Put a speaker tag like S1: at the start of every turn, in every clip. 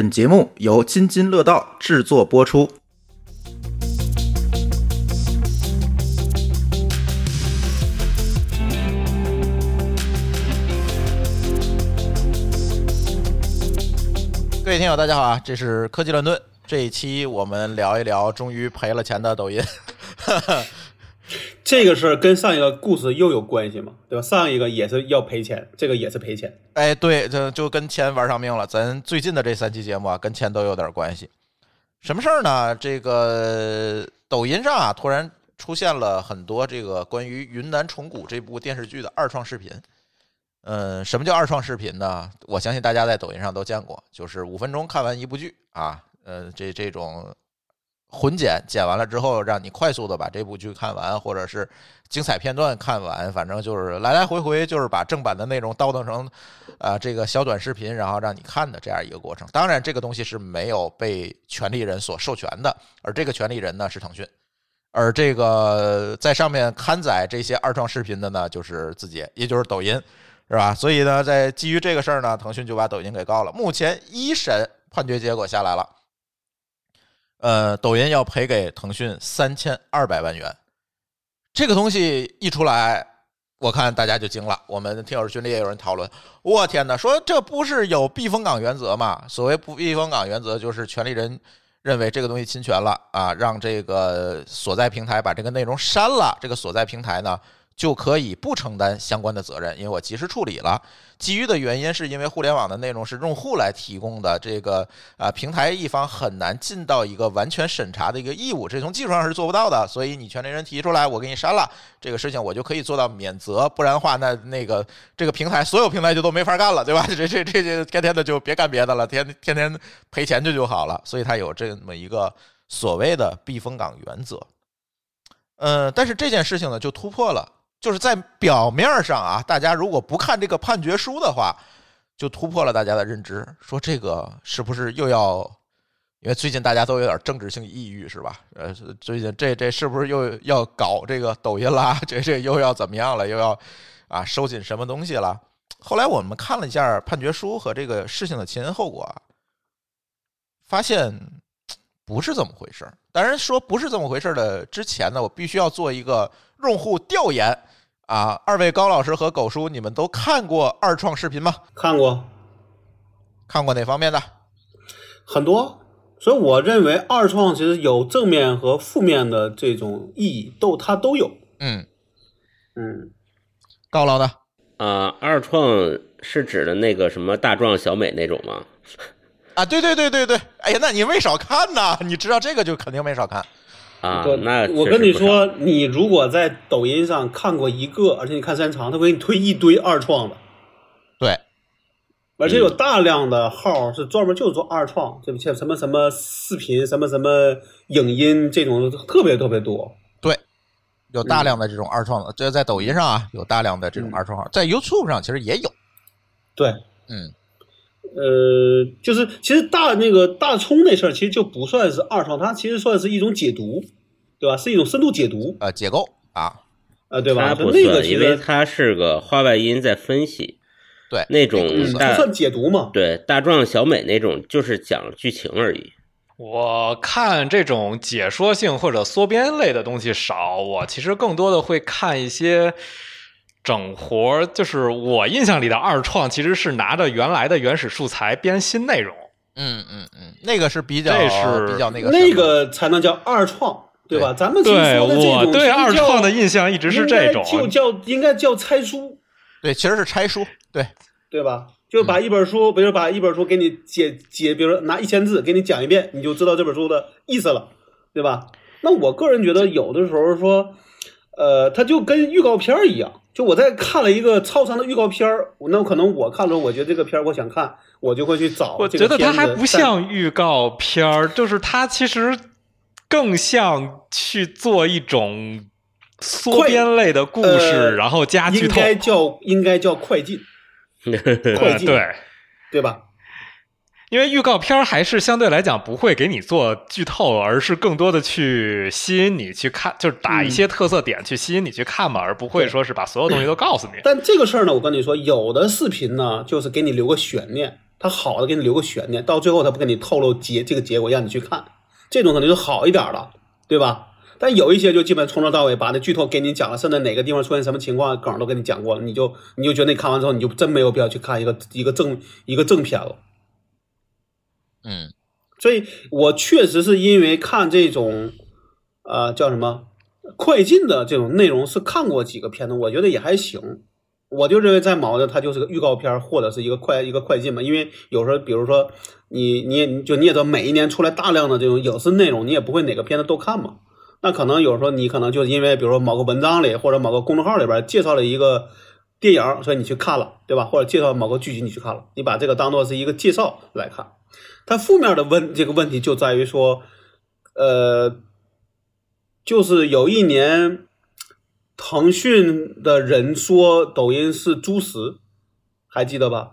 S1: 本节目由津津乐道制作播出。各位听友，大家好啊！这是科技乱炖，这一期我们聊一聊终于赔了钱的抖音。
S2: 这个事儿跟上一个故事又有关系吗？对吧？上一个也是要赔钱，这个也是赔钱。
S1: 哎，对，这就跟钱玩上命了。咱最近的这三期节目啊，跟钱都有点关系。什么事儿呢？这个抖音上啊，突然出现了很多这个关于《云南虫谷》这部电视剧的二创视频。嗯，什么叫二创视频呢？我相信大家在抖音上都见过，就是五分钟看完一部剧啊。呃，这这种。混剪剪完了之后，让你快速的把这部剧看完，或者是精彩片段看完，反正就是来来回回，就是把正版的内容倒腾成啊这个小短视频，然后让你看的这样一个过程。当然，这个东西是没有被权利人所授权的，而这个权利人呢是腾讯，而这个在上面刊载这些二创视频的呢就是字节，也就是抖音，是吧？所以呢，在基于这个事儿呢，腾讯就把抖音给告了。目前一审判决结果下来了。呃，抖音要赔给腾讯三千二百万元，这个东西一出来，我看大家就惊了。我们听友群里也有人讨论，我天哪，说这不是有避风港原则吗？所谓不避风港原则，就是权利人认为这个东西侵权了啊，让这个所在平台把这个内容删了，这个所在平台呢？就可以不承担相关的责任，因为我及时处理了。基于的原因是因为互联网的内容是用户来提供的，这个啊平台一方很难尽到一个完全审查的一个义务，这从技术上是做不到的。所以你权利人提出来，我给你删了这个事情，我就可以做到免责。不然的话，那那个这个平台所有平台就都没法干了，对吧？这这这这天天的就别干别的了，天天天赔钱就就好了。所以它有这么一个所谓的避风港原则。嗯，但是这件事情呢，就突破了。就是在表面上啊，大家如果不看这个判决书的话，就突破了大家的认知。说这个是不是又要？因为最近大家都有点政治性抑郁，是吧？呃，最近这这是不是又要搞这个抖音啦？这这又要怎么样了？又要啊收紧什么东西了？后来我们看了一下判决书和这个事情的前因后果，发现不是这么回事儿。当然说不是这么回事儿的之前呢，我必须要做一个用户调研。啊，二位高老师和狗叔，你们都看过二创视频吗？
S2: 看过，
S1: 看过哪方面的？
S2: 很多，所以我认为二创其实有正面和负面的这种意义，都它都有。
S1: 嗯
S2: 嗯，
S1: 高老的
S3: 啊，二创是指的那个什么大壮小美那种吗？
S1: 啊，对对对对对，哎呀，那你没少看呐，你知道这个就肯定没少看。
S3: 啊，那
S2: 我跟你说，你如果在抖音上看过一个，而且你看时间长，他会给你推一堆二创的。
S1: 对，
S2: 而且有大量的号是专门就是做二创，这像什么什么视频、什么什么影音这种特别特别多。
S1: 对，有大量的这种二创的，这在抖音上啊，有大量的这种二创号，在 YouTube 上其实也有。
S2: 对，
S1: 嗯，
S2: 呃，就是其实大那个大葱那事儿，其实就不算是二创，它其实算是一种解读。对吧？是一种深度解读，
S1: 呃，解构啊，
S2: 呃，对吧？
S3: 它不
S2: 算，
S3: 因为它是个话外音在分析，
S1: 对，
S3: 那种不
S2: 算解读嘛？
S3: 对，大壮小美那种就是讲剧情而已。
S4: 我看这种解说性或者缩编类的东西少，我其实更多的会看一些整活，就是我印象里的二创，其实是拿着原来的原始素材编新内容。
S1: 嗯嗯嗯，那个是比较，
S4: 这是
S1: 比较那个，
S2: 那个才能叫二创。对吧？咱们
S4: 对我
S2: 对
S4: 二创的印象一直是这种，
S2: 就叫应该叫拆书。
S1: 对，其实是拆书，对
S2: 对吧？就把一本书，比如把一本书给你解解，比如说拿一千字给你讲一遍，你就知道这本书的意思了，对吧？那我个人觉得，有的时候说，呃，它就跟预告片一样，就我在看了一个超长的预告片儿，那可能我看了，我觉得这个片儿我想看，我就会去找。
S4: 我觉得它还不像预告片儿，就是它其实。更像去做一种缩编类的故事，然后加剧透，
S2: 应该叫应该叫快进，快进
S4: 对
S2: 对吧？
S4: 因为预告片还是相对来讲不会给你做剧透，而是更多的去吸引你去看，就是打一些特色点去吸引你去看嘛，而不会说是把所有东西都告诉你。
S2: 但这个事儿呢，我跟你说，有的视频呢，就是给你留个悬念，它好的给你留个悬念，到最后它不给你透露结这个结果让你去看，这种可能就好一点了，对吧？但有一些就基本从头到尾把那剧透给你讲了，甚至哪个地方出现什么情况梗都给你讲过了，你就你就觉得你看完之后你就真没有必要去看一个一个正一个正片了。
S1: 嗯
S2: 所以我确实是因为看这种，呃，叫什么快进的这种内容，是看过几个片子，我觉得也还行。我就认为在毛的它就是个预告片或者是一个快一个快进嘛，因为有时候比如说你你也你就你也知道每一年出来大量的这种影视内容，你也不会哪个片子都看嘛。那可能有时候你可能就是因为比如说某个文章里或者某个公众号里边介绍了一个电影，所以你去看了，对吧？或者介绍某个剧集你去看了，你把这个当做是一个介绍来看。它负面的问这个问题就在于说，呃，就是有一年，腾讯的人说抖音是猪食，还记得吧？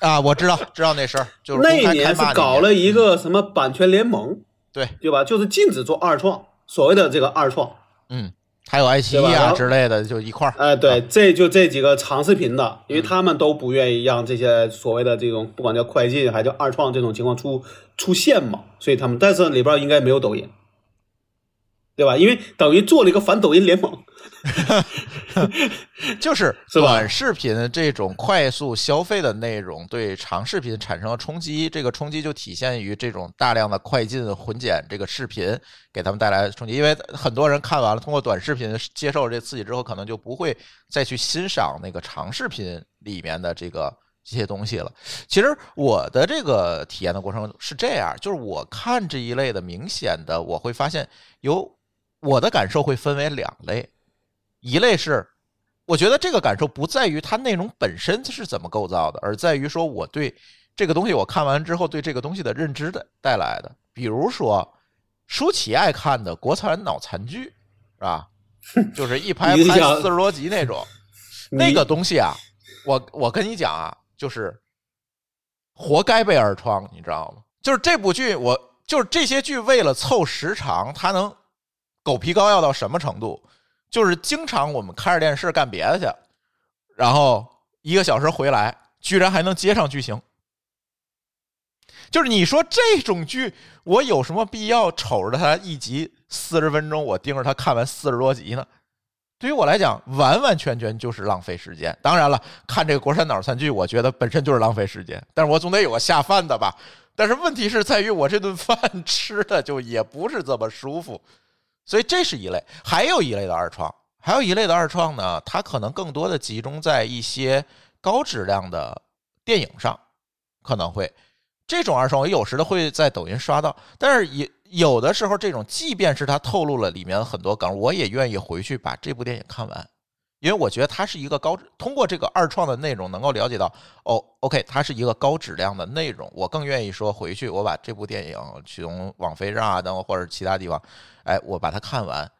S1: 啊，我知道知道那事儿，就是
S2: 那
S1: 公开开
S2: 年是搞了一个什么版权联盟，
S1: 对，
S2: 对吧？就是禁止做二创，所谓的这个二创。
S1: 嗯，还有爱奇艺啊之类的，就一块儿。
S2: 哎、对，这就这几个长视频的，因为他们都不愿意让这些所谓的这种不管叫快进还叫二创这种情况出出现嘛，所以他们但是里边应该没有抖音，对吧？因为等于做了一个反抖音联盟，
S1: 就是短视频这种快速消费的内容对长视频产生了冲击，这个冲击就体现于这种大量的快进混剪这个视频给他们带来的冲击。因为很多人看完了，通过短视频接受了这刺激之后，可能就不会再去欣赏那个长视频里面的这个这些东西了。其实我的这个体验的过程是这样，就是我看这一类的，明显的我会发现有我的感受会分为两类，一类是我觉得这个感受不在于它内容本身是怎么构造的，而在于说我对这个东西我看完之后对这个东西的认知的带来的。比如说，舒淇爱看的国产脑残剧，是吧？就是一拍拍四十多集那种，那个东西啊，我我跟你讲啊，就是活该被二创，你知道吗？就是这部剧，我就是这些剧为了凑时长，它能狗皮膏药到什么程度？就是经常我们开着电视干别的去，然后一个小时回来，居然还能接上剧情。就是你说这种剧，我有什么必要瞅着它一集四十分钟，我盯着它看完四十多集呢？对于我来讲，完完全全就是浪费时间。当然了，看这个国产脑残剧，我觉得本身就是浪费时间，但是我总得有个下饭的吧。但是问题是在于，我这顿饭 吃的就也不是这么舒服，所以这是一类。还有一类的二创，还有一类的二创呢，它可能更多的集中在一些高质量的电影上，可能会这种二创，我有时的会在抖音刷到，但是也有的时候，这种即便是它透露了里面很多梗，我也愿意回去把这部电影看完，因为我觉得它是一个高，通过这个二创的内容能够了解到，哦，OK，它是一个高质量的内容，我更愿意说回去我把这部电影从网飞上啊等或者其他地方，哎，我把它看完，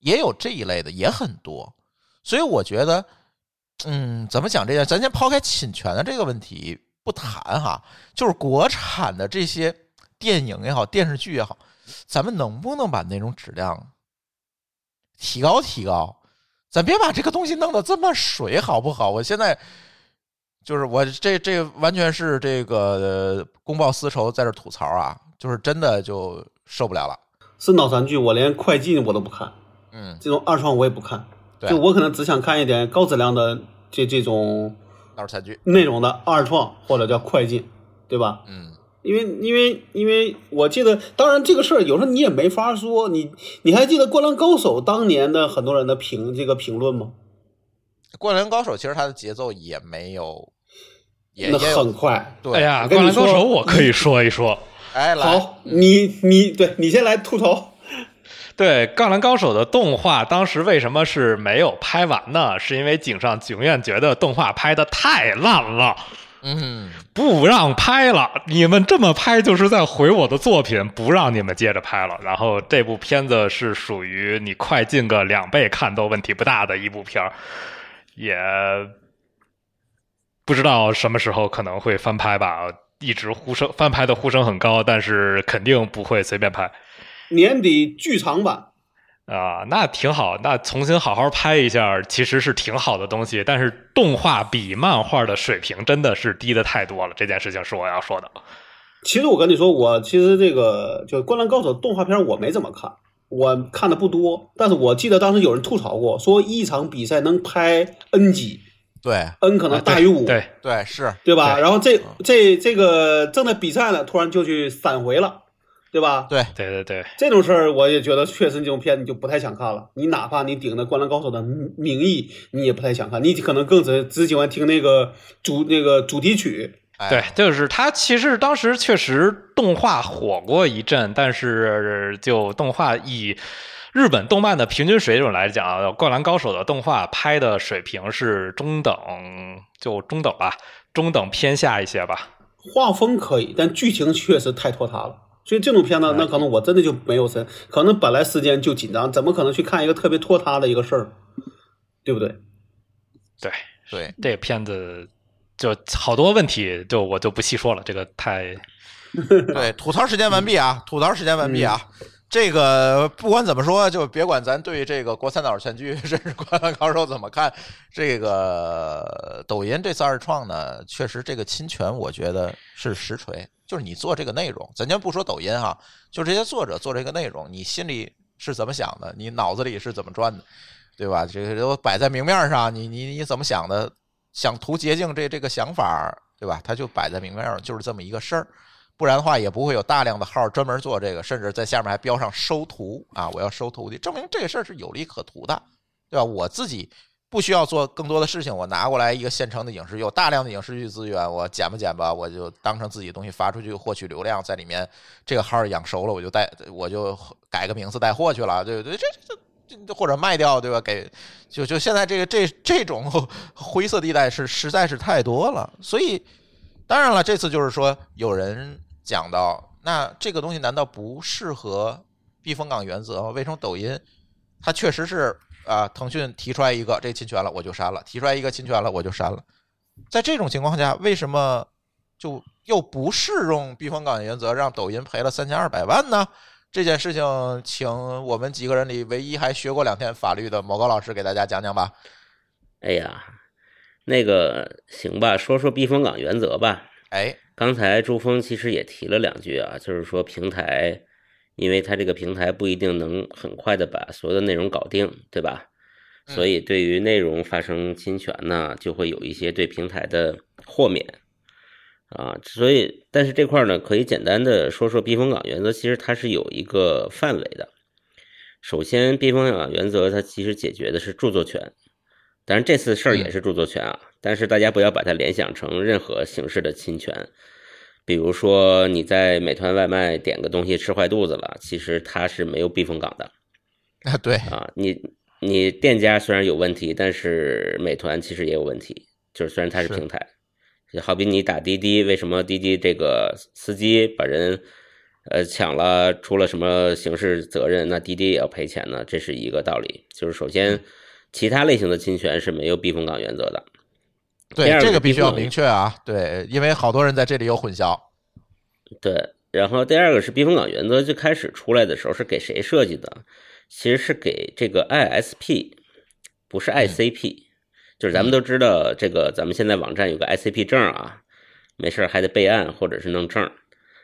S1: 也有这一类的，也很多，所以我觉得，嗯，怎么讲这个？咱先抛开侵权的这个问题不谈哈，就是国产的这些电影也好，电视剧也好，咱们能不能把内容质量提高提高？咱别把这个东西弄得这么水，好不好？我现在就是我这这完全是这个呃公报私仇在这吐槽啊，就是真的就受不了了。
S2: 是脑残剧，我连快进我都不看，
S1: 嗯，
S2: 这种二创我也不看，
S1: 对
S2: 就我可能只想看一点高质量的这这种
S1: 脑残剧，
S2: 内容的二创或者叫快进，对吧？
S1: 嗯，
S2: 因为因为因为我记得，当然这个事儿有时候你也没法说，你你还记得《灌篮高手》当年的很多人的评这个评论吗？
S1: 《灌篮高手》其实它的节奏也没有，也
S2: 那很快。
S1: 对，
S4: 哎呀，《灌篮高手》我可以说一说。
S1: 哎来，
S2: 好，你你对你先来吐槽。
S4: 对《灌篮高手》的动画，当时为什么是没有拍完呢？是因为井上雄彦觉得动画拍的太烂了，
S1: 嗯，
S4: 不让拍了。你们这么拍就是在毁我的作品，不让你们接着拍了。然后这部片子是属于你快进个两倍看都问题不大的一部片儿，也不知道什么时候可能会翻拍吧。一直呼声翻拍的呼声很高，但是肯定不会随便拍。
S2: 年底剧场版，
S4: 啊，那挺好，那重新好好拍一下，其实是挺好的东西。但是动画比漫画的水平真的是低的太多了，这件事情是我要说的。
S2: 其实我跟你说，我其实这个就《灌篮高手》动画片我没怎么看，我看的不多。但是我记得当时有人吐槽过，说一场比赛能拍 N 集
S1: 对
S2: ，N 可能大于五、
S4: 啊对，
S1: 对是，
S2: 对吧？
S4: 对
S2: 然后这这这个正在比赛呢，突然就去闪回了，对吧？
S1: 对
S4: 对对对，
S2: 这种事儿，我也觉得确实这种片你就不太想看了。你哪怕你顶着《灌篮高手》的名义，你也不太想看，你可能更只只喜欢听那个主那个主题曲。
S1: 哎
S4: 对，就是他其实当时确实动画火过一阵，但是就动画以日本动漫的平均水准来讲，《灌篮高手》的动画拍的水平是中等，就中等吧，中等偏下一些吧。
S2: 画风可以，但剧情确实太拖沓了。所以这种片子，那可能我真的就没有神，可能本来时间就紧张，怎么可能去看一个特别拖沓的一个事儿，对不对？
S4: 对，
S1: 对，
S4: 这个片子就好多问题，就我就不细说了，这个太
S1: 对，吐槽时间完毕啊！吐槽时间完毕啊！这个不管怎么说，就别管咱对这个国三岛全剧《甚至灌篮高手》怎么看，这个抖音这次二创呢，确实这个侵权，我觉得是实锤。就是你做这个内容，咱先不说抖音哈，就这些作者做这个内容，你心里是怎么想的？你脑子里是怎么转的？对吧？这个都摆在明面上，你你你怎么想的？想图捷径这这个想法，对吧？它就摆在明面上，就是这么一个事儿。不然的话，也不会有大量的号专门做这个，甚至在下面还标上收徒啊，我要收徒弟，证明这个事儿是有利可图的，对吧？我自己不需要做更多的事情，我拿过来一个现成的影视，有大量的影视剧资源，我剪吧剪吧，我就当成自己的东西发出去，获取流量，在里面这个号养熟了，我就带我就改个名字带货去了，对不对？这这。这或者卖掉，对吧？给就就现在这个这这种 灰色地带是实在是太多了，所以当然了，这次就是说有人讲到，那这个东西难道不适合避风港原则吗？为什么抖音它确实是啊？腾讯提出来一个这侵权了，我就删了；提出来一个侵权了，我就删了。在这种情况下，为什么就又不适用避风港原则，让抖音赔了三千二百万呢？这件事情，请我们几个人里唯一还学过两天法律的某高老师给大家讲讲吧。
S3: 哎呀，那个行吧，说说避风港原则吧。
S1: 哎，
S3: 刚才朱峰其实也提了两句啊，就是说平台，因为它这个平台不一定能很快的把所有的内容搞定，对吧？
S1: 嗯
S3: 所以对于内容发生侵权呢，就会有一些对平台的豁免啊。所以，但是这块呢，可以简单的说说避风港原则，其实它是有一个范围的。首先，避风港原则它其实解决的是著作权，当然这次事儿也是著作权啊，但是大家不要把它联想成任何形式的侵权。比如说你在美团外卖点个东西吃坏肚子了，其实它是没有避风港的
S1: 啊，对，
S3: 啊。你你店家虽然有问题，但是美团其实也有问题，就是虽然它是
S1: 是
S3: 平台，就好比你打滴滴，为什么滴滴这个司机把人呃抢了，出了什么刑事责任，那滴滴也要赔钱呢？这是一个道理。就是首先，其他类型的侵权是没有避风港原则的。
S1: 对，
S3: 个
S1: 这个必须要明确啊，对，因为好多人在这里有混淆。
S3: 对，然后第二个是避风港原则，最开始出来的时候是给谁设计的？其实是给这个 ISP，不是 ICP。就是咱们都知道，这个咱们现在网站有个 ICP 证啊，没事儿还得备案或者是弄证。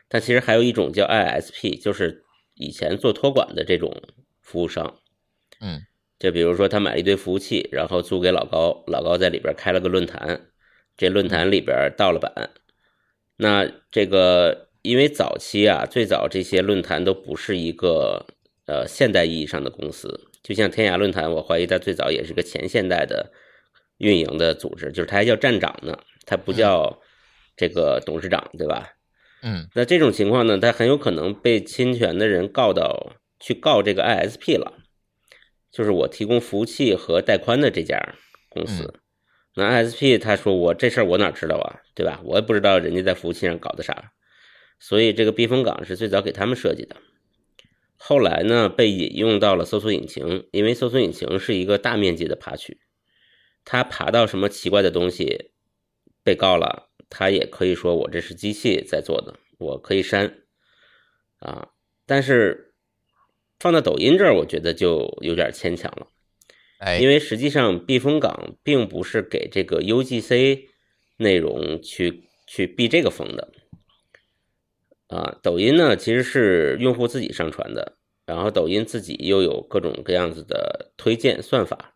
S3: 但其实还有一种叫 ISP，就是以前做托管的这种服务商。
S1: 嗯，
S3: 就比如说他买了一堆服务器，然后租给老高，老高在里边开了个论坛，这论坛里边盗了版。那这个因为早期啊，最早这些论坛都不是一个呃现代意义上的公司，就像天涯论坛，我怀疑它最早也是个前现代的运营的组织，就是它还叫站长呢，它不叫这个董事长，对吧？
S1: 嗯
S3: 那这种情况呢，他很有可能被侵权的人告到去告这个 ISP 了，就是我提供服务器和带宽的这家公司。那 ISP 他说我这事儿我哪知道啊，对吧？我也不知道人家在服务器上搞的啥，所以这个避风港是最早给他们设计的。后来呢，被引用到了搜索引擎，因为搜索引擎是一个大面积的爬取，它爬到什么奇怪的东西，被告了，他也可以说我这是机器在做的，我可以删啊。但是放到抖音这儿，我觉得就有点牵强了，
S1: 哎，
S3: 因为实际上避风港并不是给这个 UGC 内容去去避这个风的。啊，抖音呢其实是用户自己上传的，然后抖音自己又有各种各样子的推荐算法，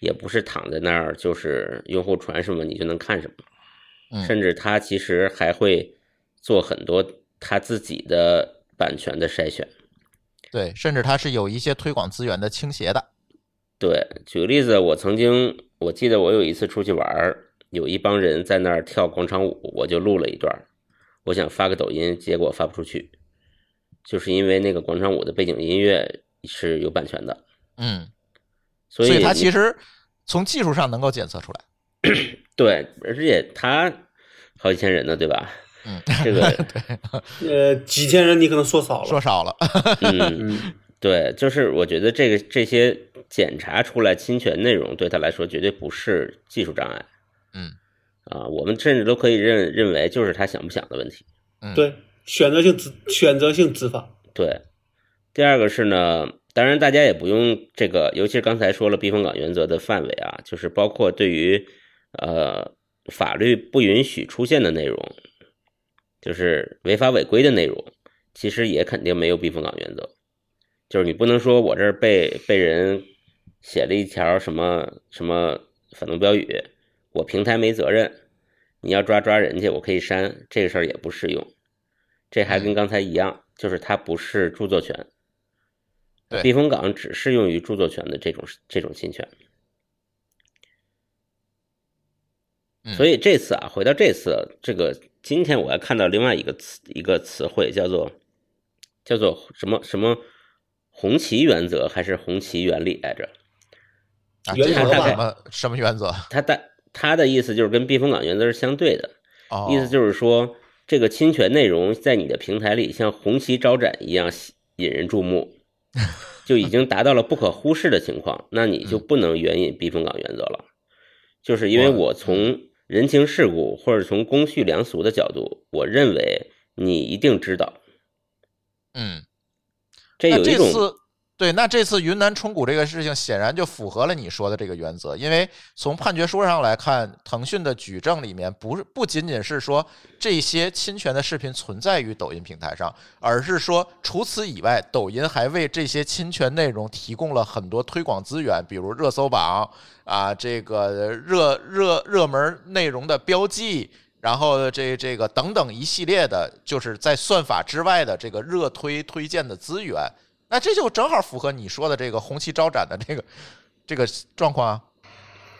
S3: 也不是躺在那儿就是用户传什么你就能看什么，
S1: 嗯
S3: 甚至它其实还会做很多它自己的版权的筛选。
S1: 对，甚至它是有一些推广资源的倾斜的。
S3: 对，举个例子，我曾经我记得我有一次出去玩儿，有一帮人在那儿跳广场舞，我就录了一段，我想发个抖音，结果发不出去，就是因为那个广场舞的背景音乐是有版权的，
S1: 嗯，
S3: 所以
S1: 所以它其实从技术上能够检测出来。
S3: 对，而且它好几千人呢，对吧？
S1: 嗯，
S3: 这个，
S2: 呃，几千人你可能说少了，
S1: 说少了。
S3: 嗯，
S2: 嗯，
S3: 对，就是我觉得这个这些检查出来侵权内容对他来说绝对不是技术障碍
S1: 嗯
S3: 啊，我们甚至都可以认认为就是他想不想的问题。
S1: 嗯，，
S2: 对，选择性执选择性执法，
S3: 对，第二个是呢，当然大家也不用这个，尤其是刚才说了避风港原则的范围啊，就是包括对于呃法律不允许出现的内容，就是违法违规的内容，其实也肯定没有避风港原则。就是你不能说我这儿被被人写了一条什么什么反动标语，我平台没责任，你要抓抓人去，我可以删，这个事儿也不适用。这还跟刚才一样，就是它不是著作权，避风港只适用于著作权的这种这种侵权。
S1: 嗯
S3: 所以这次啊，回到这次这个，今天我还看到另外一个词一个词汇，叫做叫做什么什么红旗原则还是红旗原理来着？
S1: 啊，这个
S2: 原则吧
S1: 什么什么原则？
S3: 他的他的意思就是跟避风港原则是相对的，
S1: 哦，
S3: 意思就是说，这个侵权内容在你的平台里像红旗招展一样吸引人注目，就已经达到了不可忽视的情况，那你就不能援引避风港原则了。就是因为
S1: 我
S3: 我从人情世故或者从公序良俗的角度，我认为你一定知道，
S1: 嗯，
S3: 这有一种
S1: 对，那这次云南冲股这个事情显然就符合了你说的这个原则，因为从判决书上来看，腾讯的举证里面不是不仅仅是说这些侵权的视频存在于抖音平台上，而是说除此以外，抖音还为这些侵权内容提供了很多推广资源，比如热搜榜啊，这个热热热门内容的标记。然后这这个等等一系列的，就是在算法之外的这个热推推荐的资源，那这就正好符合你说的这个红旗招展的这个这个状况啊，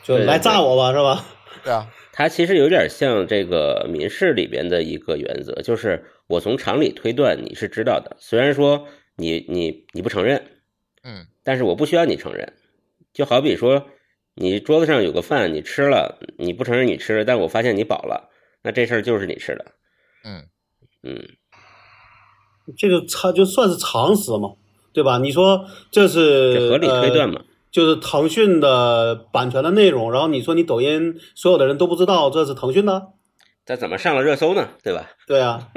S2: 就来炸我吧，是吧？
S1: 对啊，
S3: 它其实有点像这个民事里边的一个原则，就是我从常理推断你是知道的，虽然说你你你不承认，
S1: 嗯
S3: 但是我不需要你承认。就好比说，你桌子上有个饭，你吃了，你不承认你吃了，但我发现你饱了，那这事儿就是你吃的。
S1: 嗯
S3: 嗯，
S2: 这个常就算是常识嘛，对吧？你说这是
S3: 合理推断
S2: 呃
S3: 嘛。
S2: 就是腾讯的版权的内容，然后你说你抖音所有的人都不知道这是腾讯的，
S3: 这怎么上了热搜呢？对吧？
S2: 对啊，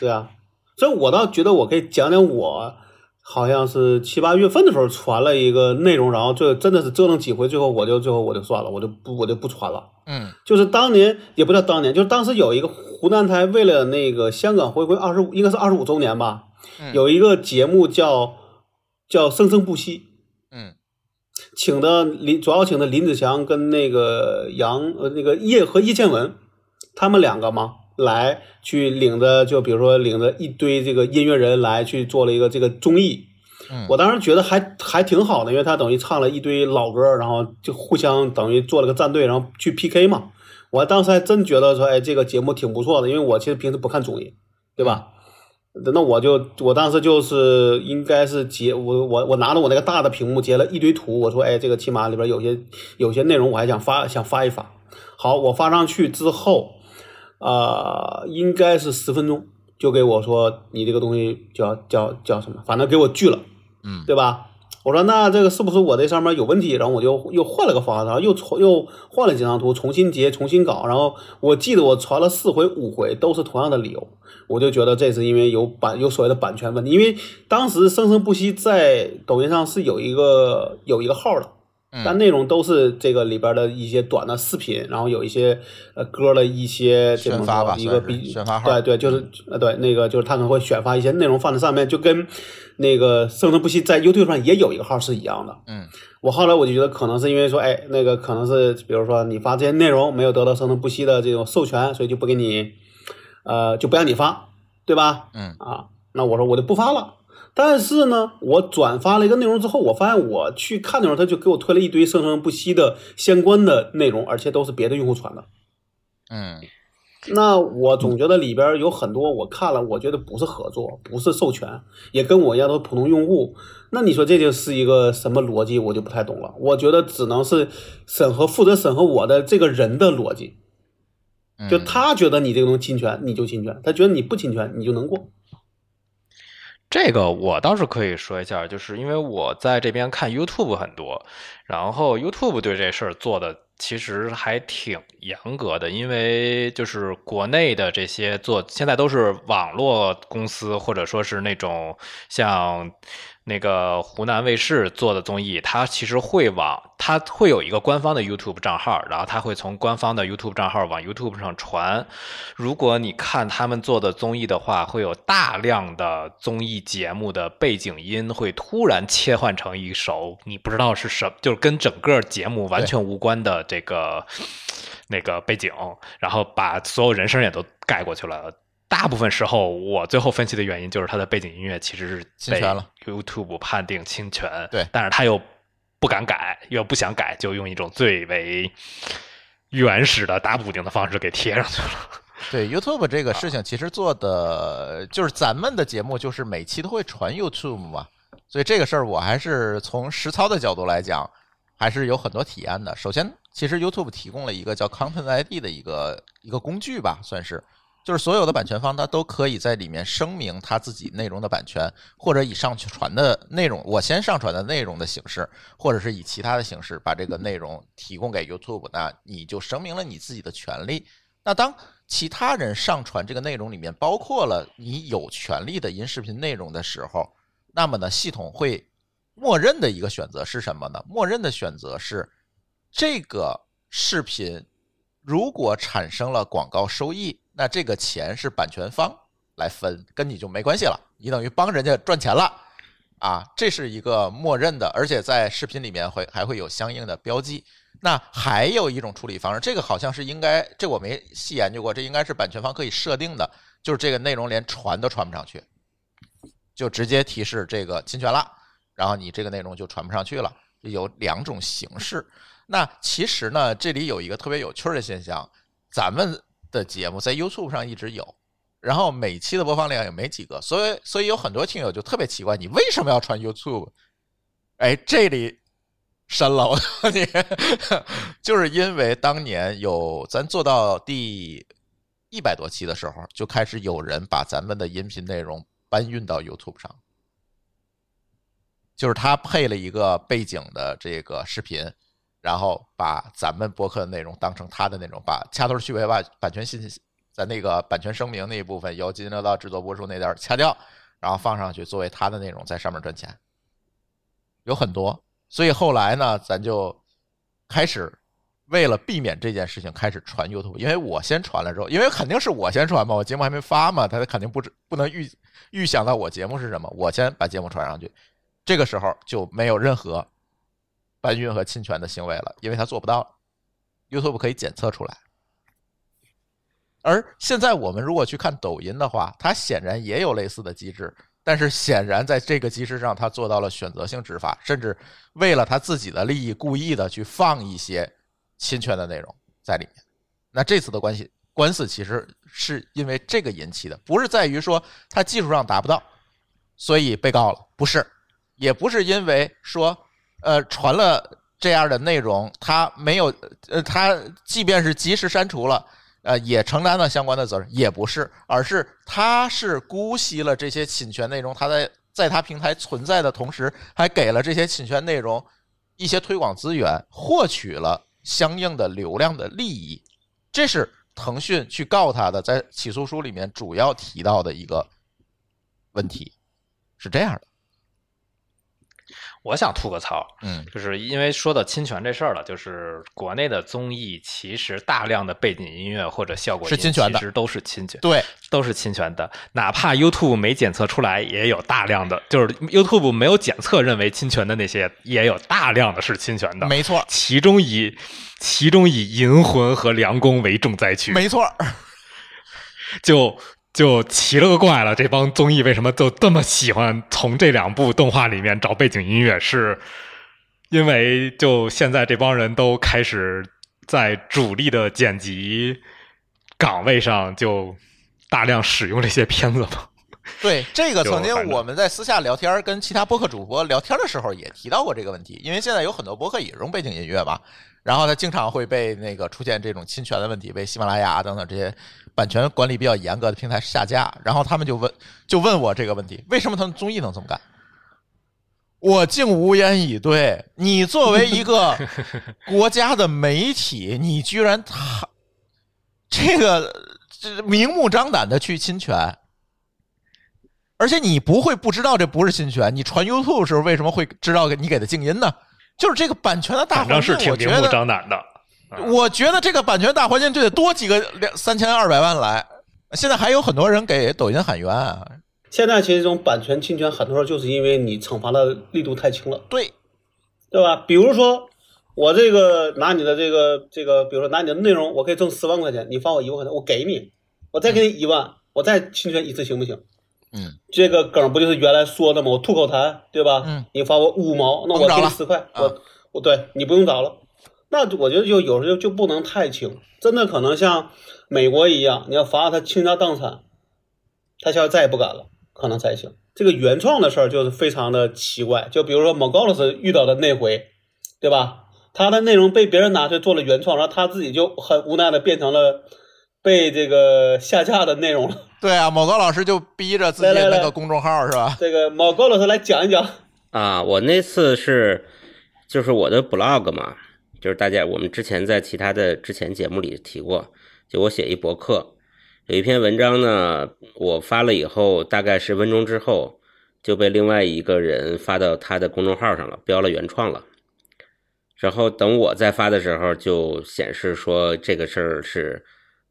S2: 对啊，所以我倒觉得我可以讲讲我好像是七八月份的时候传了一个内容，然后这真的是折腾几回，最后我就最后我就算了，我就不我就不传了。
S1: 嗯
S2: 就是当年也不叫当年，就是当时有一个湖南台为了那个香港回归二十五，应该是二十五周年吧，
S1: 嗯
S2: 有一个节目叫叫《生生不息》，
S1: 嗯
S2: 请的林主要请的林子祥跟那个杨呃那个叶和叶倩文，他们两个嘛来去领着就比如说领着一堆这个音乐人来去做了一个这个综艺，
S1: 嗯
S2: 我当时觉得还还挺好的，因为他等于唱了一堆老歌，然后就互相等于做了个战队，然后去 PK 嘛。我当时还真觉得说，哎，这个节目挺不错的，因为我其实平时不看综艺，对吧？那我就我当时就是应该是截我我我拿着我那个大的屏幕截了一堆图，我说哎，这个起码里边有些有些内容我还想发想发一发。好，我发上去之后，啊、应该是十分钟就给我说你这个东西叫叫叫什么，反正给我拒了。
S1: 嗯
S2: 对吧？我说那这个是不是我这上面有问题？然后我就又换了个方案，然后又重又换了几张图，重新截，重新搞。然后我记得我传了四回五回都是同样的理由，我就觉得这是因为有版有所谓的版权问题。因为当时生生不息在抖音上是有一个有一个号的，但内容都是这个里边的一些短的视频，然后有一些呃歌的一些这么
S1: 宣发吧
S2: 说一个比
S1: 宣发号
S2: 对对，就是呃对那个就是他可能会选发一些内容放在上面，就跟那个生生不息在 YouTube 上也有一个号是一样的。
S1: 嗯，
S2: 我后来我就觉得可能是因为说，哎，那个可能是比如说你发这些内容没有得到生生不息的这种授权，所以就不给你，呃，就不让你发，对吧？
S1: 嗯
S2: 啊，那我说我就不发了。但是呢，我转发了一个内容之后，我发现我去看的时候，他就给我推了一堆生生不息的相关的内容，而且都是别的用户传的。
S1: 嗯，
S2: 那我总觉得里边有很多我看了，我觉得不是合作，不是授权，也跟我一样都是普通用户。那你说这就是一个什么逻辑？我就不太懂了。我觉得只能是审核负责审核我的这个人的逻辑，
S1: 嗯
S2: 就他觉得你这个东西侵权，你就侵权；他觉得你不侵权，你就能过。
S4: 这个我倒是可以说一下，就是因为我在这边看 YouTube 很多，然后 YouTube 对这事儿做的其实还挺严格的，因为就是国内的这些做现在都是网络公司，或者说是那种像那个湖南卫视做的综艺，它其实会往它会有一个官方的 YouTube 账号，然后它会从官方的 YouTube 账号往 YouTube 上传。如果你看他们做的综艺的话，会有大量的综艺节目的背景音会突然切换成一首你不知道是什，就是跟整个节目完全无关的这个那个背景，然后把所有人声也都盖过去了。大部分时候，我最后分析的原因就是它的背景音乐其实是被
S1: 侵权了。
S4: YouTube 判定侵权，
S1: 对。
S4: 但是他又不敢改，又不想改，就用一种最为原始的打补丁的方式给贴上去了。
S1: 对 YouTube 这个事情，其实做的就是咱们的节目，就是每期都会传 YouTube 嘛，所以这个事儿我还是从实操的角度来讲，还是有很多体验的。首先，其实 YouTube 提供了一个叫 Content ID 的一个一个工具吧，算是，就是所有的版权方他都可以在里面声明他自己内容的版权，或者以上传的内容，我先上传的内容的形式，或者是以其他的形式把这个内容提供给 YouTube，那你就声明了你自己的权利。那当其他人上传这个内容里面包括了你有权利的音视频内容的时候，那么呢，系统会默认的一个选择是什么呢？默认的选择是这个视频如果产生了广告收益，那这个钱是版权方来分，跟你就没关系了，你等于帮人家赚钱了啊，这是一个默认的，而且在视频里面会还会有相应的标记。那还有一种处理方式，这个好像是应该，这我没细研究过，这应该是版权方可以设定的，就是这个内容连传都传不上去，就直接提示这个侵权了，然后你这个内容就传不上去了。有两种形式。那其实呢，这里有一个特别有趣的现象，咱们的节目在 YouTube 上一直有，然后每期的播放量也没几个，所以所以有很多听友就特别奇怪，你为什么要传 YouTube？哎，这里深了，我告诉你，就是因为当年有咱做到第一百多期的时候，就开始有人把咱们的音频内容搬运到 YouTube 上，就是他配了一个背景的这个视频，然后把咱们播客的内容当成他的内容，把掐头去尾，把版权信息在那个版权声明那一部分由津津乐道制作播出那段掐掉，然后放上去作为他的内容，在上面赚钱，有很多。所以后来呢，咱就开始为了避免这件事情，开始传 YouTube。因为我先传了之后，因为肯定是我先传嘛，我节目还没发嘛，他肯定不知不能预预想到我节目是什么，我先把节目传上去。这个时候就没有任何搬运和侵权的行为了，因为他做不到，YouTube 可以检测出来。而现在我们如果去看抖音的话，它显然也有类似的机制，但是显然在这个机制上，它做到了选择性执法，甚至为了他自己的利益，故意的去放一些侵权的内容在里面。那这次的关系官司其实是因为这个引起的，不是在于说他技术上达不到，所以被告了，不是，也不是因为说呃传了这样的内容，他没有呃他即便是及时删除了。呃，也承担了相关的责任，也不是，而是他是姑息了这些侵权内容，他在在他平台存在的同时，还给了这些侵权内容一些推广资源，获取了相应的流量的利益。这是腾讯去告他的，在起诉书里面主要提到的一个问题，是这样的。
S4: 我想吐个槽，
S1: 嗯
S4: 就是因为说到侵权这事儿了，就是国内的综艺其实大量的背景音乐或者效果
S1: 是侵权的
S4: 其实都是侵权，
S1: 对，
S4: 都是侵权的。哪怕 YouTube 没检测出来，也有大量的，就是 YouTube 没有检测认为侵权的那些，也有大量的是侵权的。
S1: 没错，
S4: 其中以其中以《银魂》和《梁宫》为重灾区，
S1: 没错，
S4: 就就奇了个怪了，这帮综艺为什么就这么喜欢从这两部动画里面找背景音乐？是因为就现在这帮人都开始在主力的剪辑岗位上就大量使用这些片子吗？
S1: 对这个，曾经我们在私下聊天儿，跟其他播客主播聊天的时候也提到过这个问题。因为现在有很多播客也用背景音乐嘛，然后它经常会被那个出现这种侵权的问题，被喜马拉雅等等这些版权管理比较严格的平台下架。然后他们就问，就问我这个问题：为什么他们综艺能这么干？我竟无言以对。你作为一个 国家的媒体，你居然他这个这明目张胆的去侵权，而且你不会不知道这不是侵权，你传 YouTube 的时候为什么会知道你给他静音呢？就是这个版权的大环境是
S4: 挺明目张胆的。
S1: 我觉得这个版权大环境就得多几个两三千二百万来。现在还有很多人给抖音喊冤啊，
S2: 现在其实这种版权侵权，很多时候就是因为你惩罚的力度太轻了，
S1: 对，
S2: 对吧？比如说我这个拿你的这个这个，比如说拿你的内容，我可以挣十万块钱，你罚我一万块钱，我给你，我再给你一万，我再侵权一次行不行？
S1: 嗯，
S2: 这个梗不就是原来说的吗？我吐口痰，对吧？
S1: 嗯，
S2: 你罚我五毛，那我给你十块，
S1: 啊
S2: 我我对你不用找了。那我觉得就有时候就不能太轻，真的可能像美国一样，你要罚他倾家荡产，他现在再也不敢了，可能才行。这个原创的事儿就是非常的奇怪，就比如说某高老师遇到的那回，对吧？他的内容被别人拿去做了原创，然后他自己就很无奈的变成了被这个下架的内容了。
S1: 对啊，某高老师就逼着自己
S2: 来
S1: 那个公众号是吧？
S2: 这个某高老师来讲一讲。
S3: 啊，我那次是就是我的 blog 嘛，就是大家我们之前在其他的之前节目里提过，就我写一博客，有一篇文章呢，我发了以后，大概十分钟之后就被另外一个人发到他的公众号上了，标了原创了。然后等我再发的时候，就显示说这个事儿是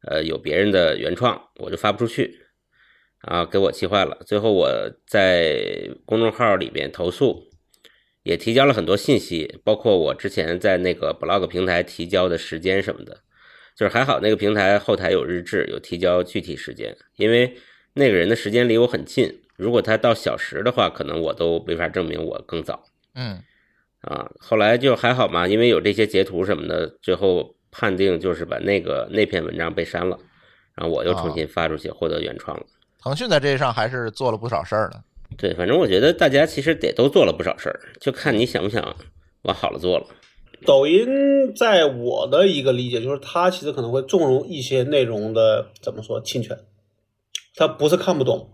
S3: 呃有别人的原创，我就发不出去。啊，给我气坏了。最后我在公众号里边投诉，也提交了很多信息，包括我之前在那个 blog 平台提交的时间什么的。就是还好那个平台后台有日志，有提交具体时间，因为那个人的时间离我很近。如果他到小时的话，可能我都没法证明我更早
S1: 嗯，
S3: 啊。后来就还好嘛，因为有这些截图什么的，最后判定就是把那个那篇文章被删了，然后我又重新发出去，获得原创了。
S1: 腾讯在这上还是做了不少事儿的。
S3: 对，反正我觉得大家其实得都做了不少事儿，就看你想不想往好了做了。
S2: 抖音在我的一个理解就是，它其实可能会纵容一些内容的怎么说侵权，它不是看不懂，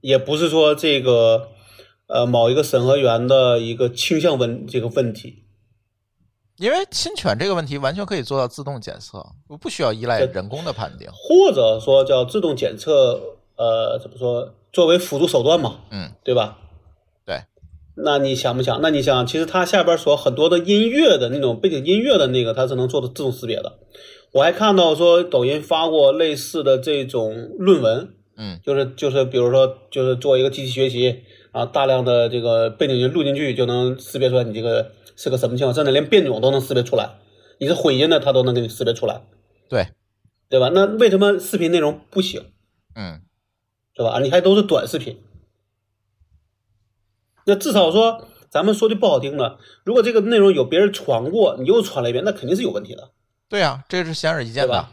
S2: 也不是说这个呃某一个审核员的一个倾向问这个问题，
S1: 因为侵权这个问题完全可以做到自动检测，不需要依赖人工的判定。
S2: 或者说叫自动检测，呃，怎么说，作为辅助手段嘛，
S1: 嗯，
S2: 对吧？
S1: 对。
S2: 那你想不想？那你想，其实它下边所很多的音乐的那种背景音乐的那个，它是能做的自动识别的。我还看到说抖音发过类似的这种论文，
S1: 嗯，
S2: 就是就是比如说就是做一个机器学习啊，大量的这个背景音录进去就能识别出来你这个是个什么情况，甚至连变种都能识别出来，你是混音的它都能给你识别出来，
S1: 对，
S2: 对吧？那为什么视频内容不行？
S1: 嗯，
S2: 对吧？你还都是短视频，那至少说，咱们说句不好听的，如果这个内容有别人传过，你又传了一遍，那肯定是有问题的，
S1: 对啊，这是显而易见的。？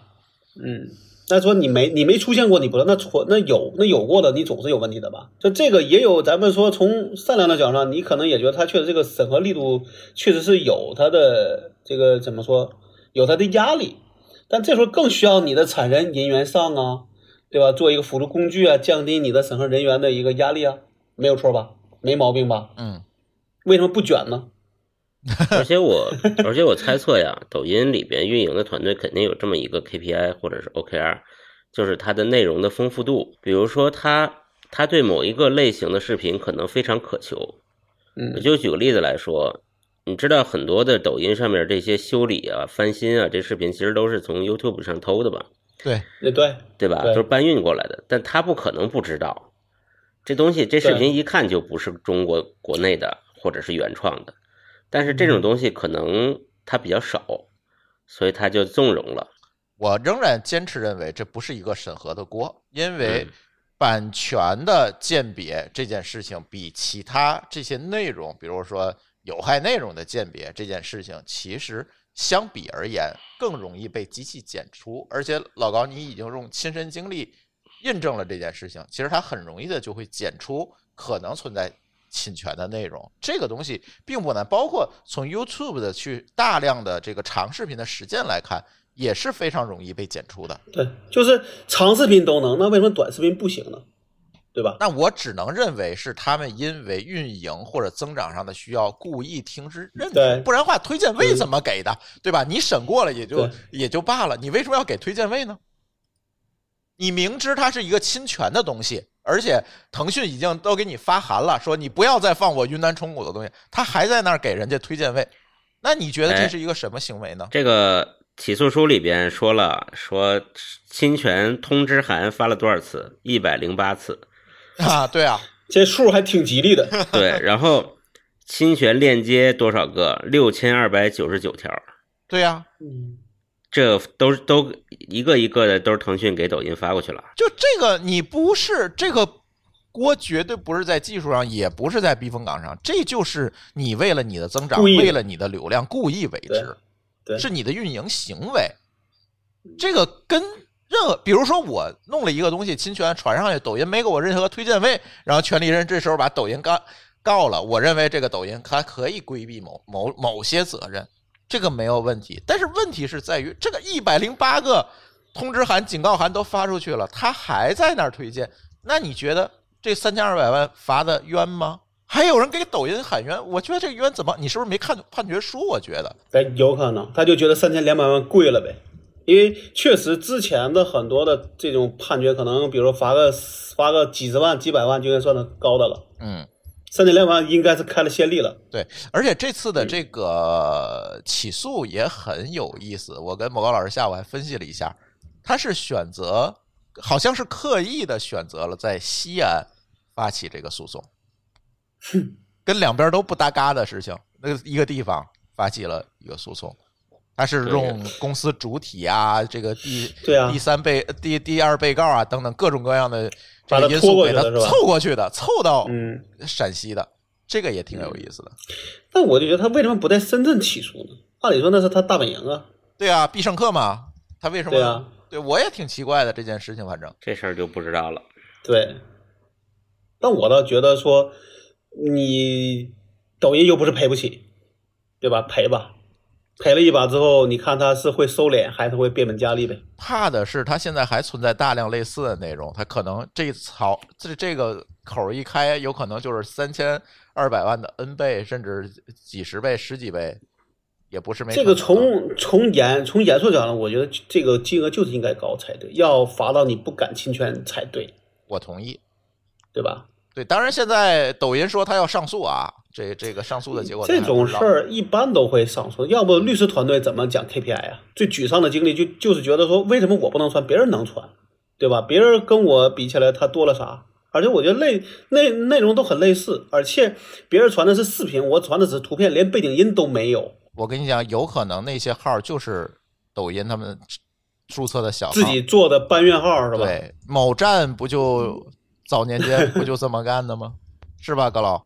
S2: 嗯，那说你没你没出现过，你不知道，那错那有那有过的，你总是有问题的吧？就这个也有，咱们说从善良的角度上，你可能也觉得他确实这个审核力度确实是有他的这个怎么说，有他的压力，但这时候更需要你的产人人员上啊，对吧？做一个辅助工具啊，降低你的审核人员的一个压力啊，没有错吧？没毛病吧？
S1: 嗯，
S2: 为什么不卷呢？
S3: 而且我，而且我猜测呀，抖音里边运营的团队肯定有这么一个 KPI 或者是 OKR，就是它的内容的丰富度。比如说，它它对某一个类型的视频可能非常渴求。我
S2: 嗯
S3: 就举个例子来说，你知道很多的抖音上面这些修理啊、翻新啊，这视频其实都是从 YouTube 上偷的吧？
S1: 对，
S2: 也对，
S3: 对吧？
S2: 对
S3: 都是搬运过来的，但他不可能不知道这东西，这视频一看就不是中国国内的或者是原创的。但是这种东西可能它比较少，所以他就纵容了。
S1: 我仍然坚持认为这不是一个审核的锅，因为
S3: 嗯
S1: 版权的鉴别这件事情比其他这些内容，比如说有害内容的鉴别这件事情，其实相比而言更容易被机器检出。而且老高，你已经用亲身经历印证了这件事情，其实它很容易的就会检出可能存在侵权的内容。这个东西并不难，包括从 YouTube 的去大量的这个长视频的实践来看，也是非常容易被检出的。
S2: 对，就是长视频都能，那为什么短视频不行呢？对吧？
S1: 那我只能认为是他们因为运营或者增长上的需要，故意停止认
S2: 对
S1: 同，不然的话推荐位怎么给的，对吧？你审过了也就也就罢了，你为什么要给推荐位呢？你明知它是一个侵权的东西，而且腾讯已经都给你发函了，说你不要再放我云南虫谷的东西，他还在那儿给人家推荐位，那你觉得这
S3: 哎
S1: 是一个什么行为呢？
S3: 这个起诉书里边说了，说侵权通知函发了多少次？一百零八次。
S1: 啊，对啊，
S2: 这数还挺吉利的。
S3: 对，然后侵权链接多少个？六千二百九十九条。
S1: 对呀、
S2: 嗯，
S3: 这都都一个一个的都是腾讯给抖音发过去了。
S1: 就这个，你不是这个锅，绝对不是在技术上，也不是在避风港上，这就是你为了你的增长，为了你的流量，故意为之，
S2: 对对
S1: 是你的运营行为。这个跟任何，比如说我弄了一个东西侵权传上去，抖音没给我任何推荐位，然后权利人这时候把抖音告告了，我认为这个抖音它可以规避某某某些责任，这个没有问题。但是问题是在于这个一百零八个通知函、警告函都发出去了，他还在那儿推荐，那你觉得这三千二百万罚的冤吗？还有人给抖音喊冤，我觉得这个冤怎么？你是不是没看判决书？我觉得，
S2: 哎，有可能，他就觉得三千两百万贵了呗，因为确实之前的很多的这种判决，可能比如说罚个罚个几十万、几百万就应该算的高的了，
S1: 嗯。
S2: 三千两百万应该是开了先例了。
S1: 对，而且这次的这个起诉也很有意思。我跟某高老师下午还分析了一下，他是选择，好像是刻意的选择了在西安发起这个诉讼，跟两边都不搭嘎的事情，那个一个地方发起了一个诉讼。他是用公司主体啊，这个第
S2: 对啊
S1: 第三被第第二被告啊等等各种各样的这个因素给他凑过去的，凑到
S2: 嗯，
S1: 陕西的，这个也挺有意思的。
S2: 但我就觉得他为什么不在深圳起诉呢？按理说那是他大本营啊。
S1: 对啊，必胜客嘛，他为什么？
S2: 对啊，
S1: 对我也挺奇怪的这件事情，反正
S3: 这事儿就不知道了。
S2: 对，但我倒觉得说，你抖音又不是赔不起，对吧？赔吧，赔了一把之后，你看他是会收敛还是会变本加厉呗？
S1: 怕的是他现在还存在大量类似的内容，他可能这槽这这个口儿一开，有可能就是三千二百万的 N 倍，甚至几十倍、十几倍，也不是没
S2: 这个从从严从严肃讲呢，我觉得这个金额就是应该高才对，要罚到你不敢侵权才对，
S1: 我同意。
S2: 对吧？
S1: 对，当然现在抖音说他要上诉啊，这这个上诉的结果
S2: 这种事儿一般都会上诉，要不律师团队怎么讲 KPI 啊？最沮丧的经历就就是觉得说，为什么我不能传，别人能传，对吧？别人跟我比起来，他多了啥？而且我觉得类内内容都很类似，而且别人传的是视频，我传的只是图片，连背景音都没有，
S1: 我跟你讲，有可能那些号就是抖音他们注册的小号，
S2: 自己做的搬运号是吧？
S1: 对，某站不就早年间不就这么干的吗？是吧，高老？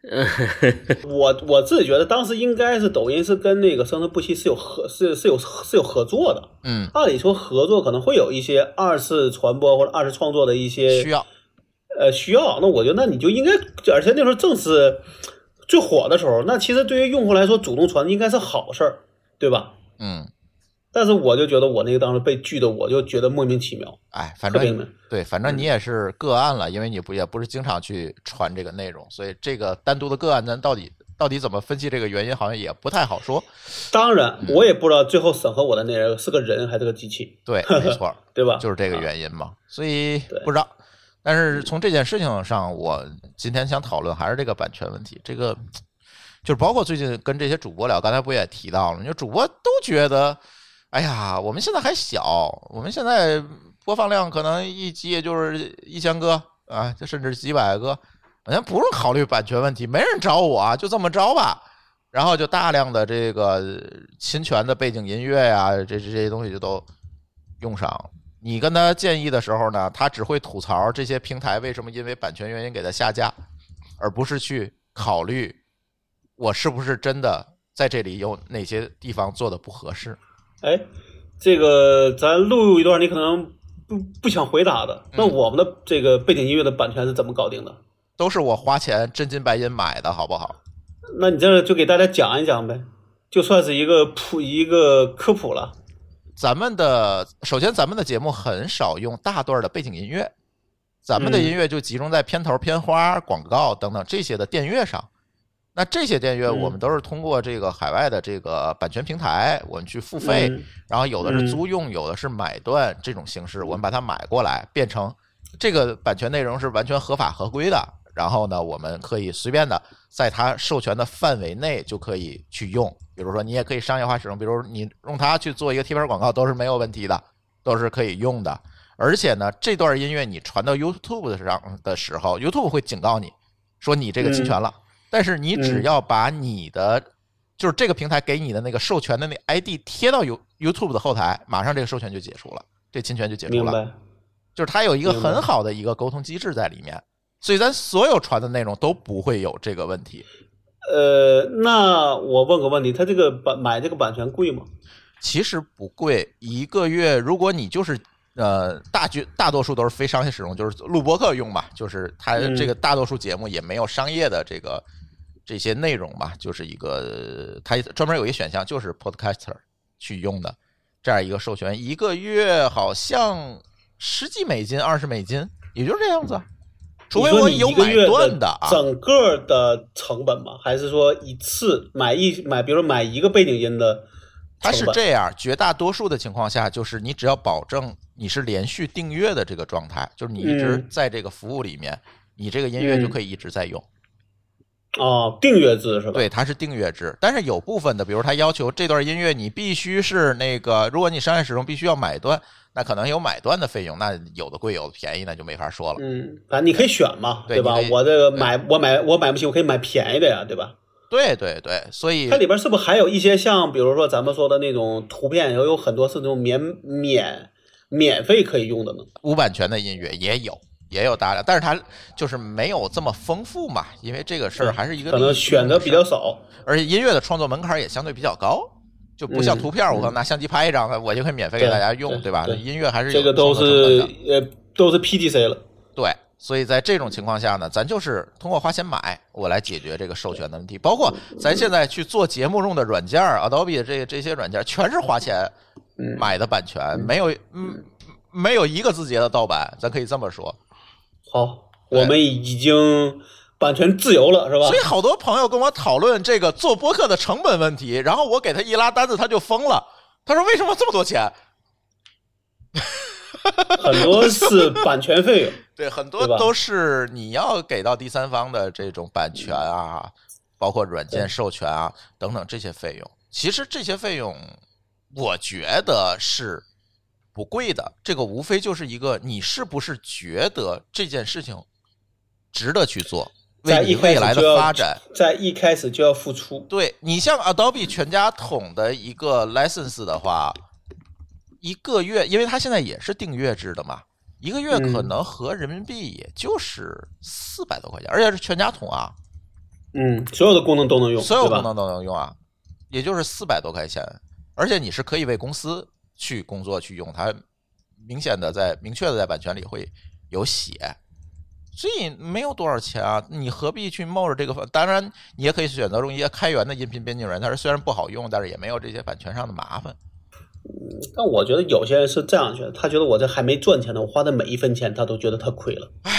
S2: 我我自己觉得当时应该是抖音是跟那个生生不息是有合是是有是有合作的，
S1: 嗯，
S2: 按理说合作可能会有一些二次传播或者二次创作的一些
S1: 需要。
S2: 呃需要，那我觉得那你就应该，而且那时候正是最火的时候，那其实对于用户来说，主动传应该是好事儿，对吧？
S1: 嗯，
S2: 但是我就觉得我那个当时被拒的，我就觉得莫名其妙，
S1: 哎，反正对，反正你也是个案了，因为你不也不是经常去传这个内容，所以这个单独的个案，咱到底到底怎么分析这个原因，好像也不太好说。
S2: 当然，我也不知道最后审核我的那人是个人还是个机器，
S1: 对，没错，
S2: 对吧？
S1: 就是这个原因嘛，所以不知道。但是从这件事情上，我今天想讨论还是这个版权问题。这个就是包括最近跟这些主播聊，刚才不也提到了，就主播都觉得，哎呀，我们现在还小，我们现在播放量可能一集也就是一千个啊，就甚至几百个，好像不用考虑版权问题，没人找我，就这么着吧。然后就大量的这个侵权的背景音乐呀、这这这些东西就都用上。你跟他建议的时候呢，他只会吐槽这些平台为什么因为版权原因给他下架，而不是去考虑我是不是真的在这里有哪些地方做的不合适。
S2: 哎，这个咱录一段，你可能不不想回答的。那
S1: 嗯
S2: 我们的这个背景音乐的版权是怎么搞定的？
S1: 都是我花钱真金白银买的，好不好？
S2: 那你这就给大家讲一讲呗，就算是一个普一个科普了。
S1: 咱们的首先，咱们的节目很少用大段的背景音乐，咱们的
S2: 嗯
S1: 音乐就集中在片头、片花、广告等等这些的电乐上。那这些电乐
S2: 嗯
S1: 我们都是通过这个海外的这个版权平台，我们去付费，
S2: 嗯
S1: 然后有的是租用，有的是买断这种形式，我们把它买过来，变成这个版权内容是完全合法合规的。然后呢，我们可以随便的在它授权的范围内就可以去用。比如说，你也可以商业化使用，比如你用它去做一个贴片广告都是没有问题的，都是可以用的。而且呢，这段音乐你传到 YouTube 上的时候，YouTube 会警告你说你这个侵权了。但是你只要把你的就是这个平台给你的那个授权的那 ID 贴到 You YouTube 的后台，马上这个授权就解除了，这侵权就解除了。
S2: 明白？
S1: 就是它有一个很好的一个沟通机制在里面，所以咱所有传的内容都不会有这个问题。
S2: 呃，那我问个问题，他这个版买这个版权贵吗？
S1: 其实不贵，一个月如果你就是呃大绝大多数都是非商业使用，就是录播客用嘛，就是它
S2: 嗯
S1: 这个大多数节目也没有商业的这个这些内容嘛，就是一个它专门有一个选项就是 podcaster 去用的这样一个授权，一个月好像十几美金、二十美金，也就是这样子。除非我有买断的啊，
S2: 整个的成本吗？还是说一次买一买，比如说买一个背景音的
S1: 它？是这样，绝大多数的情况下，就是你只要保证你是连续订阅的这个状态，就是你一直
S2: 嗯
S1: 在这个服务里面，你这个音乐就
S2: 嗯
S1: 可以一直在用。
S2: 哦，订阅制是吧？
S1: 对，它是订阅制，但是有部分的，比如它要求这段音乐你必须是那个，如果你商业使用必须要买断，那可能有买断的费用，那有的贵有的便宜，那就没法说了。
S2: 嗯，反正你可以选嘛，吧
S1: 对吧？
S2: 我这个买我买我买不起，我可以买便宜的呀，对吧？
S1: 对对对，所以
S2: 它里边是不是还有一些像比如说咱们说的那种图片，有有很多是那种免免免费可以用的呢？
S1: 无版权的音乐也有。也有大量，但是它就是没有这么丰富嘛，因为这个事儿还是一个
S2: 可能选择比较少。
S1: 而且音乐的创作门槛也相对比较高，就不像
S2: 嗯
S1: 图片，我刚拿相机拍一张，我就可以免费给大家用，
S2: 对
S1: 对吧？
S2: 对
S1: 音乐还是
S2: 这个都是呃都是 PDC 了。
S1: 对，所以在这种情况下呢，咱就是通过花钱买，我来解决这个授权的问题。包括咱现在去做节目用的软件儿，Adobe 的这这些软件，全是花钱
S2: 嗯
S1: 买的版权，没有嗯没有一个字节的盗版，咱可以这么说。
S2: 好，我们已经版权自由了，是吧
S1: 所以？好多朋友跟我讨论这个做播客的成本问题，然后我给他一拉单子，他就疯了。他说：“为什么这么多钱？”
S2: 很多是版权费用。
S1: 对，很多都是你要给到第三方的这种版权啊，包括软件授权啊等等这些费用。其实这些费用，我觉得是不贵的。这个无非就是一个你是不是觉得这件事情值得去做，为你未来的发展。
S2: 在一开始就要付出。
S1: 对你像 Adobe 全家桶的一个 license 的话，一个月，因为它现在也是订阅制的嘛，一个月可
S2: 嗯
S1: 能合人民币也就是四百多块钱，而且是全家桶啊，
S2: 嗯，所有的功能都能用，
S1: 所有功能都能用啊，也就是四百多块钱，而且你是可以为公司去工作去用，它明显的在明确的在版权里会有写。所以没有多少钱啊，你何必去冒着这个？当然，你也可以选择用一些开源的音频编辑软件，它是虽然不好用，但是也没有这些版权上的麻烦。
S2: 但我觉得有些人是这样觉得，他觉得我这还没赚钱呢，我花的每一分钱他都觉得他亏了。
S1: 唉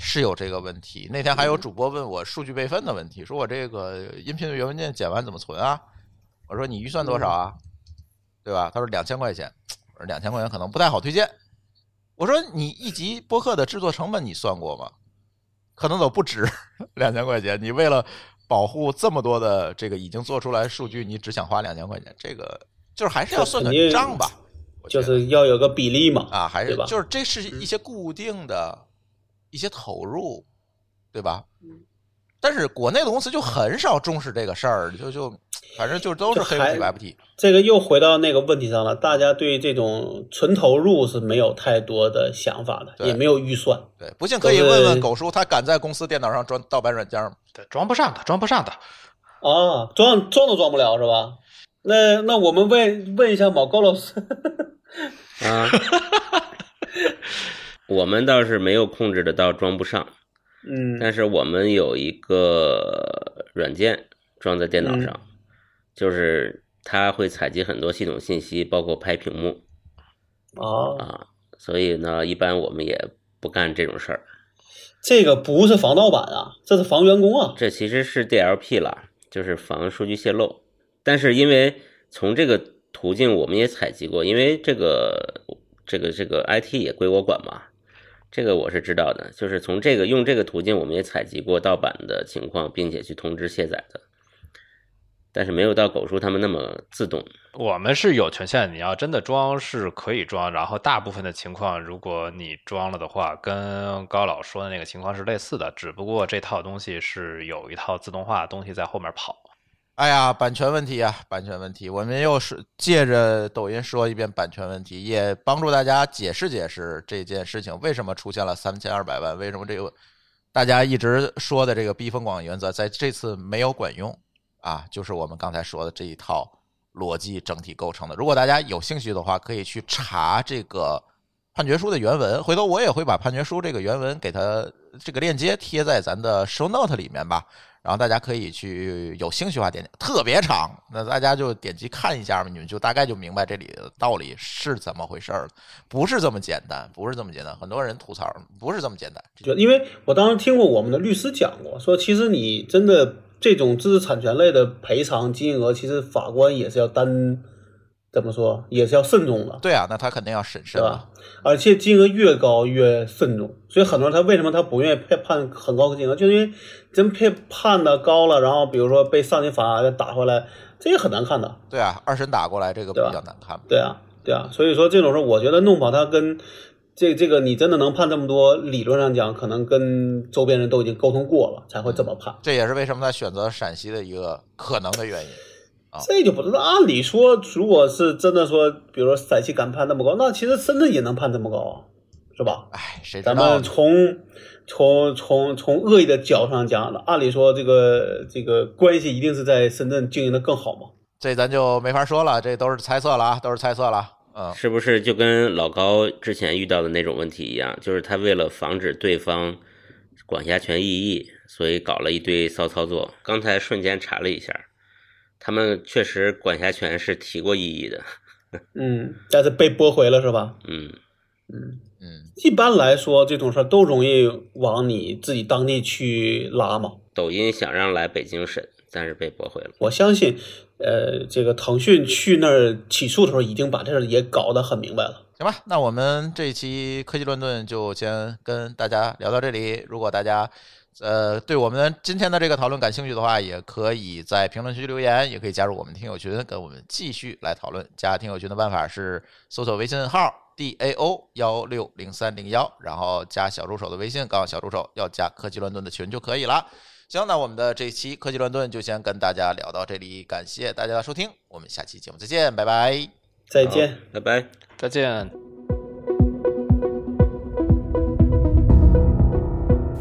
S1: 是有这个问题。那天还有主播问我数据备份的问题，说我这个音频原文件剪完怎么存啊？我说你预算多少啊？对吧？他说两千块钱。我说两千块钱可能不太好推荐。我说你一集播客的制作成本你算过吗？可能都不止 两千块钱。你为了保护这么多的这个已经做出来数据，你只想花两千块钱，这个就是还是要算个账吧。
S2: 就是要有个比例嘛。
S1: 啊，还
S2: 是吧
S1: 就是这是一些固定的。一些投入，对吧？但是国内的公司就很少重视这个事儿，就就反正就都是黑不提白不提。
S2: 这个又回到那个问题上了，大家对这种纯投入是没有太多的想法的，也没有预算。
S1: 对，不信可以问问狗叔，他敢在公司电脑上装盗版软件吗？
S4: 对，装不上的，装不上的。
S2: 啊，装装都装不了是吧？那那我们问问一下毛高老师
S3: 啊。我们倒是没有控制得到装不上，
S2: 嗯，
S3: 但是我们有一个软件装在电脑上，就是它会采集很多系统信息，包括拍屏幕，
S2: 哦
S3: 啊，所以呢，一般我们也不干这种事儿。
S2: 这个不是防盗版啊，这是防员工啊。
S3: 这其实是 DLP 了，就是防数据泄露。但是因为从这个途径我们也采集过，因为这个这个这个 IT 也归我管嘛。这个我是知道的，就是从这个用这个途径，我们也采集过盗版的情况，并且去通知卸载的，但是没有到狗叔他们那么自动。
S4: 我们是有权限，你要真的装是可以装，然后大部分的情况，如果你装了的话，跟高老说的那个情况是类似的，只不过这套东西是有一套自动化东西在后面跑。
S1: 哎呀，版权问题啊，版权问题，我们又是借着抖音说一遍版权问题，也帮助大家解释解释这件事情为什么出现了三千二百万，为什么这个大家一直说的这个避风广原则在这次没有管用啊？就是我们刚才说的这一套逻辑整体构成的。如果大家有兴趣的话，可以去查这个判决书的原文，回头我也会把判决书这个原文给它这个链接贴在咱的 show note 里面吧。然后大家可以去有兴趣的话点点，特别长，那大家就点击看一下嘛，你们就大概就明白这里的道理是怎么回事了，不是这么简单，不是这么简单。很多人吐槽，不是这么简单。
S2: 就因为我当时听过我们的律师讲过，说其实你真的这种知识产权类的赔偿金额，其实法官也是要担。怎么说也是要慎重的，
S1: 对啊，那他肯定要审慎
S2: 吧？而且金额越高越慎重，所以很多人他为什么他不愿意判判很高的金额，就是因为真判判的高了，然后比如说被上级法院打回来，这也很难看的。
S1: 对啊，二审打过来这个比较难看。
S2: 对啊，对啊，所以说这种事我觉得弄跑他跟这这个你真的能判这么多，理论上讲可能跟周边人都已经沟通过了才会这么判。
S1: 这也是为什么他选择陕西的一个可能的原因。
S2: 这就不知道。按理说，如果是真的说，比如说陕西敢判那么高，那其实深圳也能判这么高，是吧？
S1: 哎，谁知道？
S2: 咱们从从从从恶意的角度上讲，按理说这个这个关系一定是在深圳经营的更好嘛？
S1: 这咱就没法说了，这都是猜测了啊，都是猜测了。嗯，
S3: 是不是就跟老高之前遇到的那种问题一样？就是他为了防止对方管辖权异议，所以搞了一堆骚操作。刚才瞬间查了一下。他们确实管辖权是提过异议的，
S2: 嗯，但是被驳回了，是吧？
S3: 嗯
S2: 嗯嗯，一般来说这种事儿都容易往你自己当地去拉嘛。
S3: 抖音想让来北京审，但是被驳回了。
S2: 我相信，呃，这个腾讯去那儿起诉的时候，已经把这事儿也搞得很明白了。
S1: 行吧，那我们这一期科技乱炖就先跟大家聊到这里。如果大家呃，对我们今天的这个讨论感兴趣的话，也可以在评论区留言，也可以加入我们听友群，跟我们继续来讨论。加听友群的办法是搜索微信号 d a o 幺六零三零幺，然后加小助手的微信，告诉小助手要加科技乱炖的群就可以了。行，那我们的这期科技乱炖就先跟大家聊到这里，感谢大家的收听，我们下期节目再见，拜拜，
S2: 再见，
S3: 拜拜，
S4: 再见。